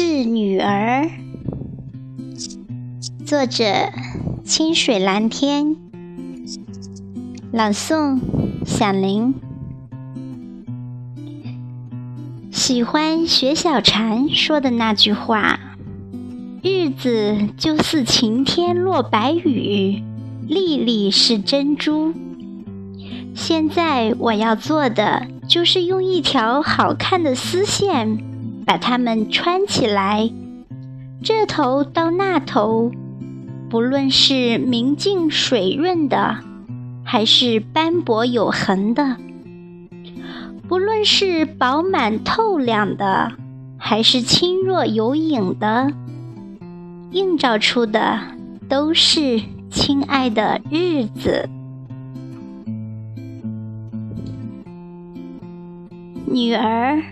致女儿，作者：清水蓝天，朗诵：响铃。喜欢雪小禅说的那句话：“日子就似晴天落白雨，粒粒是珍珠。”现在我要做的，就是用一条好看的丝线。把它们穿起来，这头到那头，不论是明净水润的，还是斑驳有痕的；不论是饱满透亮的，还是轻若有影的，映照出的都是亲爱的日子，女儿。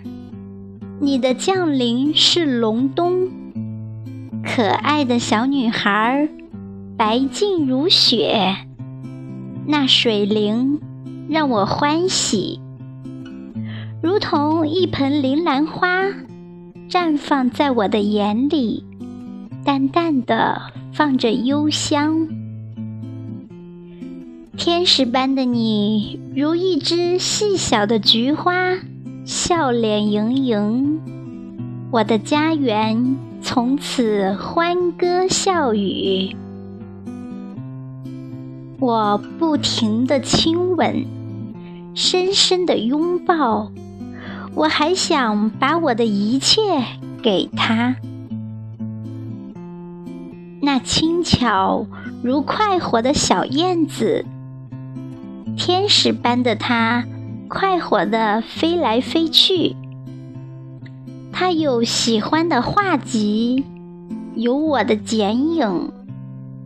你的降临是隆冬，可爱的小女孩，白净如雪。那水灵让我欢喜，如同一盆铃兰花，绽放在我的眼里，淡淡的放着幽香。天使般的你，如一只细小的菊花。笑脸盈盈，我的家园从此欢歌笑语。我不停的亲吻，深深的拥抱，我还想把我的一切给他。那轻巧如快活的小燕子，天使般的他。快活地飞来飞去，他有喜欢的画集，有我的剪影，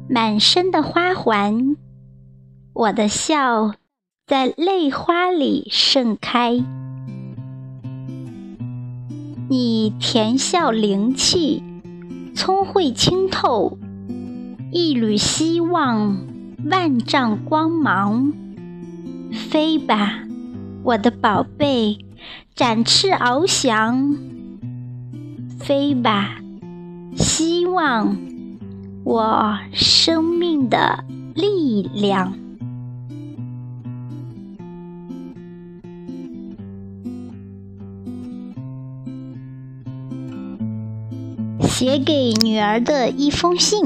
满身的花环，我的笑在泪花里盛开。你甜笑灵气，聪慧清透，一缕希望，万丈光芒，飞吧！我的宝贝，展翅翱翔，飞吧！希望，我生命的力量。写给女儿的一封信。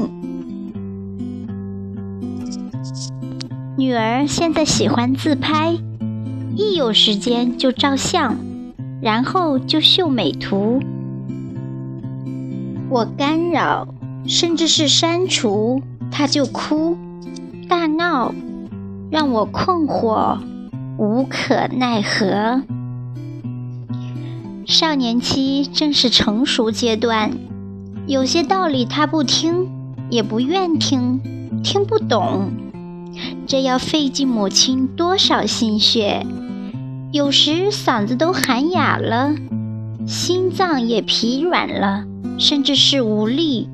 女儿现在喜欢自拍。一有时间就照相，然后就秀美图。我干扰，甚至是删除，他就哭、大闹，让我困惑、无可奈何。少年期正是成熟阶段，有些道理他不听，也不愿听，听不懂，这要费尽母亲多少心血。有时嗓子都喊哑了，心脏也疲软了，甚至是无力，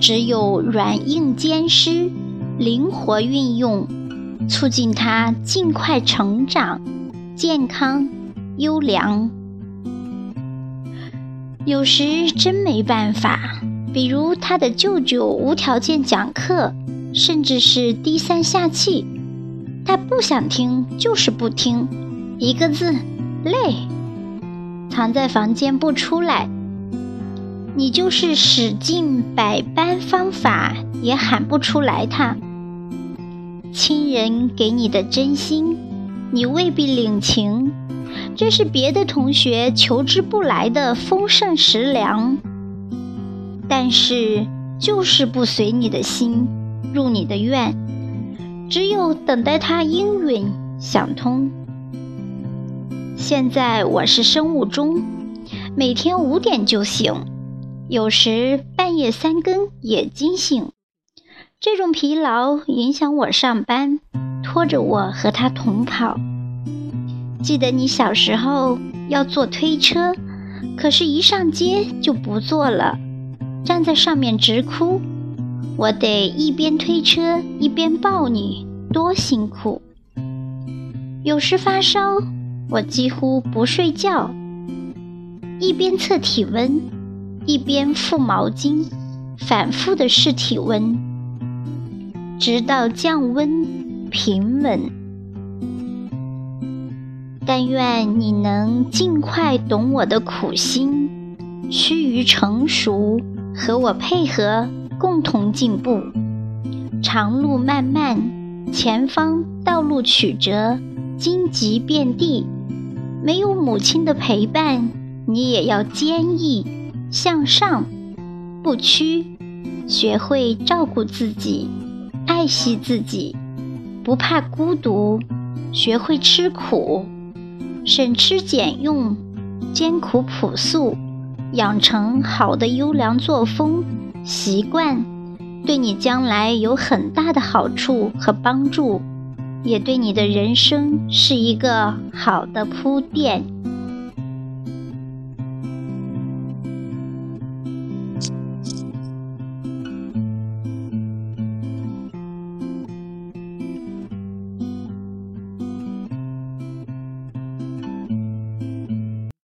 只有软硬兼施，灵活运用，促进他尽快成长，健康优良。有时真没办法，比如他的舅舅无条件讲课，甚至是低三下气，他不想听就是不听。一个字，累，藏在房间不出来。你就是使尽百般方法也喊不出来他。亲人给你的真心，你未必领情。这是别的同学求之不来的丰盛食粮，但是就是不随你的心，入你的愿。只有等待他应允想通。现在我是生物钟，每天五点就醒，有时半夜三更也惊醒。这种疲劳影响我上班，拖着我和他同跑。记得你小时候要坐推车，可是一上街就不坐了，站在上面直哭。我得一边推车一边抱你，多辛苦。有时发烧。我几乎不睡觉，一边测体温，一边覆毛巾，反复的试体温，直到降温平稳。但愿你能尽快懂我的苦心，趋于成熟，和我配合，共同进步。长路漫漫，前方道路曲折，荆棘遍地，没有母亲的陪伴，你也要坚毅向上，不屈，学会照顾自己，爱惜自己，不怕孤独，学会吃苦。省吃俭用，艰苦朴素，养成好的优良作风习惯，对你将来有很大的好处和帮助，也对你的人生是一个好的铺垫。